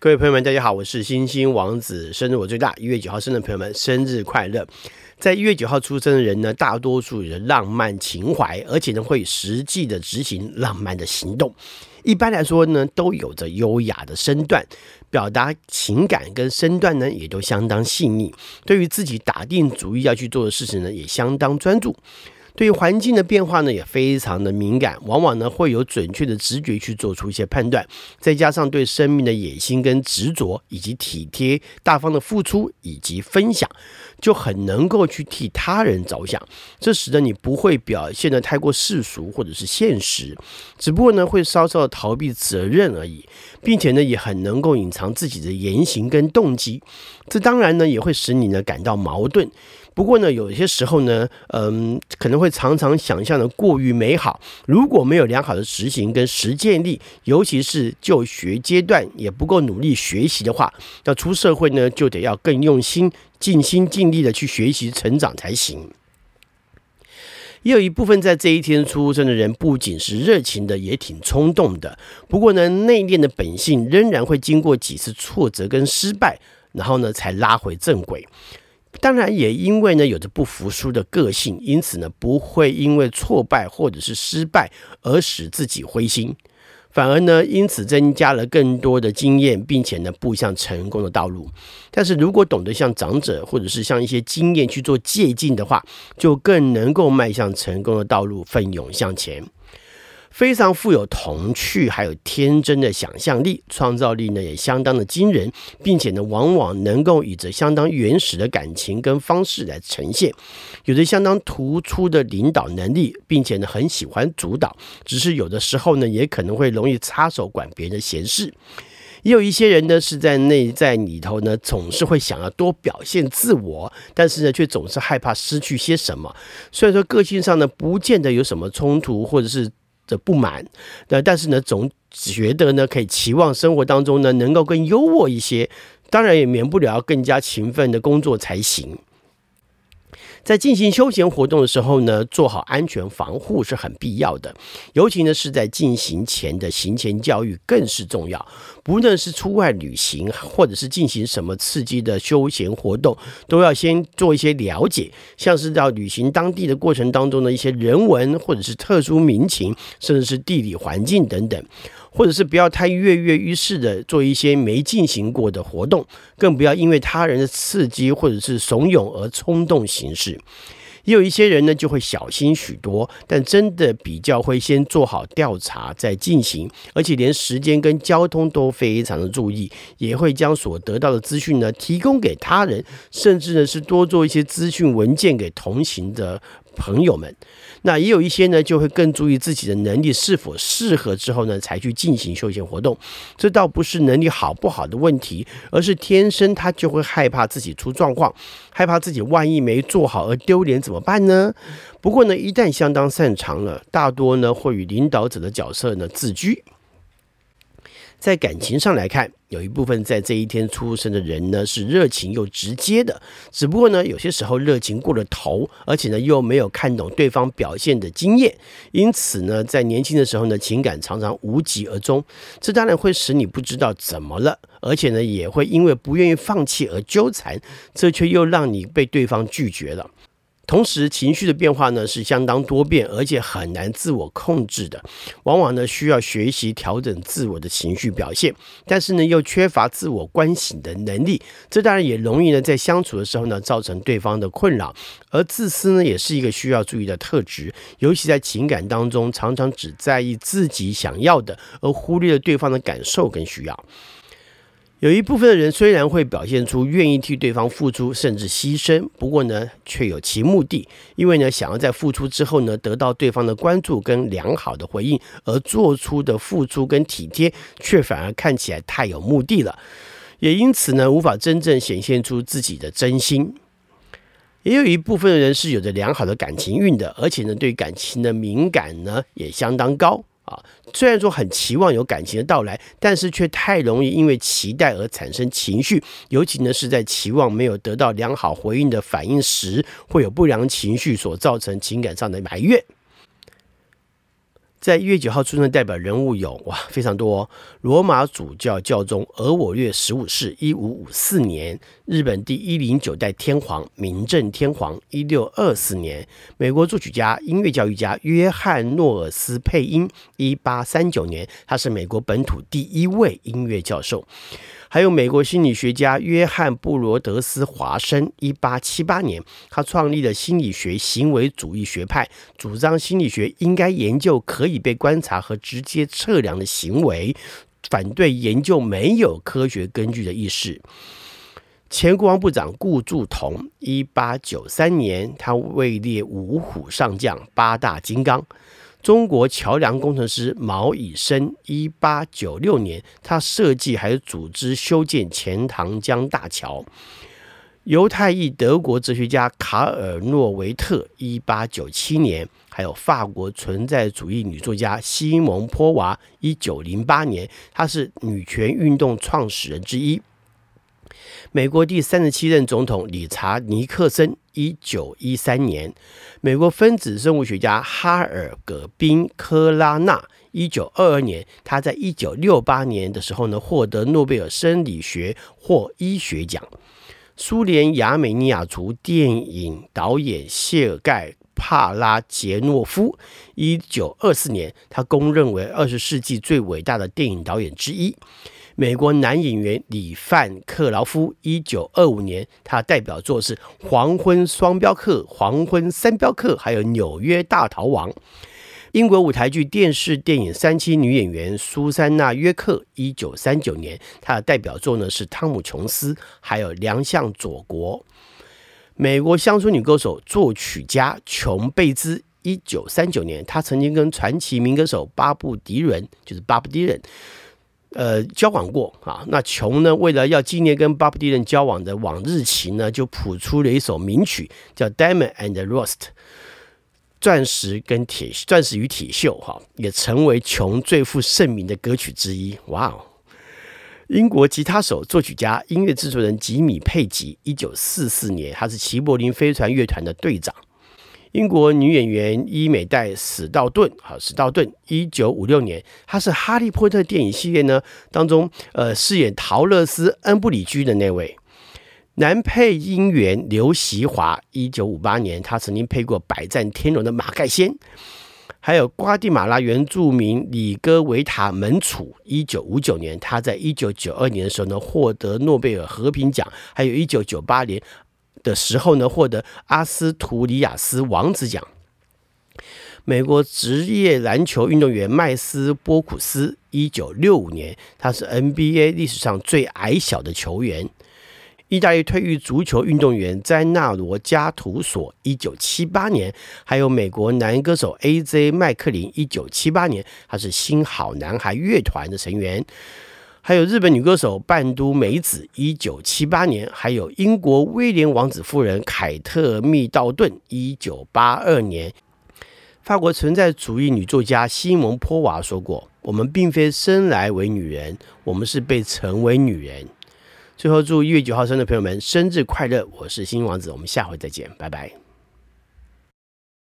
各位朋友们，大家好，我是星星王子，生日我最大，一月九号生的朋友们，生日快乐！在一月九号出生的人呢，大多数有着浪漫情怀，而且呢会实际的执行浪漫的行动。一般来说呢，都有着优雅的身段，表达情感跟身段呢也都相当细腻。对于自己打定主意要去做的事情呢，也相当专注。对于环境的变化呢，也非常的敏感，往往呢会有准确的直觉去做出一些判断，再加上对生命的野心跟执着，以及体贴大方的付出以及分享，就很能够去替他人着想。这使得你不会表现得太过世俗或者是现实，只不过呢会稍稍的逃避责任而已，并且呢也很能够隐藏自己的言行跟动机。这当然呢也会使你呢感到矛盾。不过呢，有些时候呢，嗯，可能会常常想象的过于美好。如果没有良好的执行跟实践力，尤其是就学阶段也不够努力学习的话，要出社会呢，就得要更用心、尽心尽力的去学习成长才行。也有一部分在这一天出生的人，不仅是热情的，也挺冲动的。不过呢，内敛的本性仍然会经过几次挫折跟失败，然后呢，才拉回正轨。当然，也因为呢有着不服输的个性，因此呢不会因为挫败或者是失败而使自己灰心，反而呢因此增加了更多的经验，并且呢步向成功的道路。但是如果懂得向长者或者是向一些经验去做借鉴的话，就更能够迈向成功的道路，奋勇向前。非常富有童趣，还有天真的想象力，创造力呢也相当的惊人，并且呢往往能够以着相当原始的感情跟方式来呈现，有着相当突出的领导能力，并且呢很喜欢主导，只是有的时候呢也可能会容易插手管别人的闲事。也有一些人呢是在内在里头呢总是会想要多表现自我，但是呢却总是害怕失去些什么。虽然说个性上呢不见得有什么冲突，或者是。的不满，那但是呢，总觉得呢，可以期望生活当中呢，能够更优渥一些，当然也免不了要更加勤奋的工作才行。在进行休闲活动的时候呢，做好安全防护是很必要的，尤其呢是在进行前的行前教育更是重要。不论是出外旅行，或者是进行什么刺激的休闲活动，都要先做一些了解，像是到旅行当地的过程当中的一些人文，或者是特殊民情，甚至是地理环境等等。或者是不要太跃跃欲试的做一些没进行过的活动，更不要因为他人的刺激或者是怂恿而冲动行事。也有一些人呢，就会小心许多，但真的比较会先做好调查再进行，而且连时间跟交通都非常的注意，也会将所得到的资讯呢提供给他人，甚至呢是多做一些资讯文件给同行的朋友们。那也有一些呢，就会更注意自己的能力是否适合之后呢，才去进行休闲活动。这倒不是能力好不好的问题，而是天生他就会害怕自己出状况，害怕自己万一没做好而丢脸怎么办呢？不过呢，一旦相当擅长了，大多呢会与领导者的角色呢自居。在感情上来看，有一部分在这一天出生的人呢，是热情又直接的。只不过呢，有些时候热情过了头，而且呢又没有看懂对方表现的经验，因此呢，在年轻的时候呢，情感常常无疾而终。这当然会使你不知道怎么了，而且呢，也会因为不愿意放弃而纠缠，这却又让你被对方拒绝了。同时，情绪的变化呢是相当多变，而且很难自我控制的，往往呢需要学习调整自我的情绪表现，但是呢又缺乏自我关心的能力，这当然也容易呢在相处的时候呢造成对方的困扰。而自私呢也是一个需要注意的特质，尤其在情感当中，常常只在意自己想要的，而忽略了对方的感受跟需要。有一部分的人虽然会表现出愿意替对方付出，甚至牺牲，不过呢，却有其目的，因为呢，想要在付出之后呢，得到对方的关注跟良好的回应，而做出的付出跟体贴，却反而看起来太有目的了，也因此呢，无法真正显现出自己的真心。也有一部分的人是有着良好的感情运的，而且呢，对感情的敏感呢，也相当高。啊，虽然说很期望有感情的到来，但是却太容易因为期待而产生情绪，尤其呢是在期望没有得到良好回应的反应时，会有不良情绪所造成情感上的埋怨。在一月九号出生的代表人物有哇非常多哦，罗马主教教宗额我略十五世一五五四年，日本第一零九代天皇明正天皇一六二四年，美国作曲家、音乐教育家约翰诺尔斯佩因一八三九年，他是美国本土第一位音乐教授。还有美国心理学家约翰布罗德斯华生，一八七八年，他创立了心理学行为主义学派，主张心理学应该研究可以被观察和直接测量的行为，反对研究没有科学根据的意识。前国防部长顾祝同，一八九三年，他位列五虎上将、八大金刚。中国桥梁工程师毛以升，一八九六年，他设计还有组织修建钱塘江大桥。犹太裔德国哲学家卡尔诺维特，一八九七年，还有法国存在主义女作家西蒙波娃，一九零八年，她是女权运动创始人之一。美国第三十七任总统理查尼克森，一九一三年；美国分子生物学家哈尔葛宾科拉纳，一九二二年。他在一九六八年的时候呢，获得诺贝尔生理学或医学奖。苏联亚美尼亚族电影导演谢尔盖帕拉杰诺夫，一九二四年，他公认为二十世纪最伟大的电影导演之一。美国男演员里范克劳夫，一九二五年，他的代表作是《黄昏双镖客》《黄昏三镖客》，还有《纽约大逃亡》。英国舞台剧、电视、电影三栖女演员苏珊娜·约克，一九三九年，她的代表作呢是《汤姆·琼斯》，还有《良相佐国》。美国乡村女歌手、作曲家琼·贝兹，一九三九年，她曾经跟传奇民歌手巴布迪伦，就是巴布迪伦。呃，交往过啊。那琼呢，为了要纪念跟巴布迪人交往的往日情呢，就谱出了一首名曲，叫《Diamond and Rust》，钻石跟铁，钻石与铁锈，哈，也成为琼最负盛名的歌曲之一。哇哦！英国吉他手、作曲家、音乐制作人吉米·佩吉，一九四四年，他是齐柏林飞船乐团的队长。英国女演员伊美黛·史道顿，好，史道顿，一九五六年，她是《哈利波特》电影系列呢当中，呃，饰演桃乐丝·恩布里居的那位。男配音员刘锡华，一九五八年，他曾经配过《百战天龙》的马盖先。还有瓜地马拉原住民里戈维塔·门楚，一九五九年，他在一九九二年的时候呢，获得诺贝尔和平奖。还有一九九八年。的时候呢，获得阿斯图里亚斯王子奖。美国职业篮球运动员麦斯波普斯，一九六五年，他是 NBA 历史上最矮小的球员。意大利退役足球运动员詹纳罗加图索，一九七八年，还有美国男歌手 AJ 麦克林，一九七八年，他是新好男孩乐团的成员。还有日本女歌手半都美子，一九七八年；还有英国威廉王子夫人凯特密道顿，一九八二年。法国存在主义女作家西蒙波娃说过：“我们并非生来为女人，我们是被成为女人。”最后，祝一月九号生的朋友们生日快乐！我是星星王子，我们下回再见，拜拜。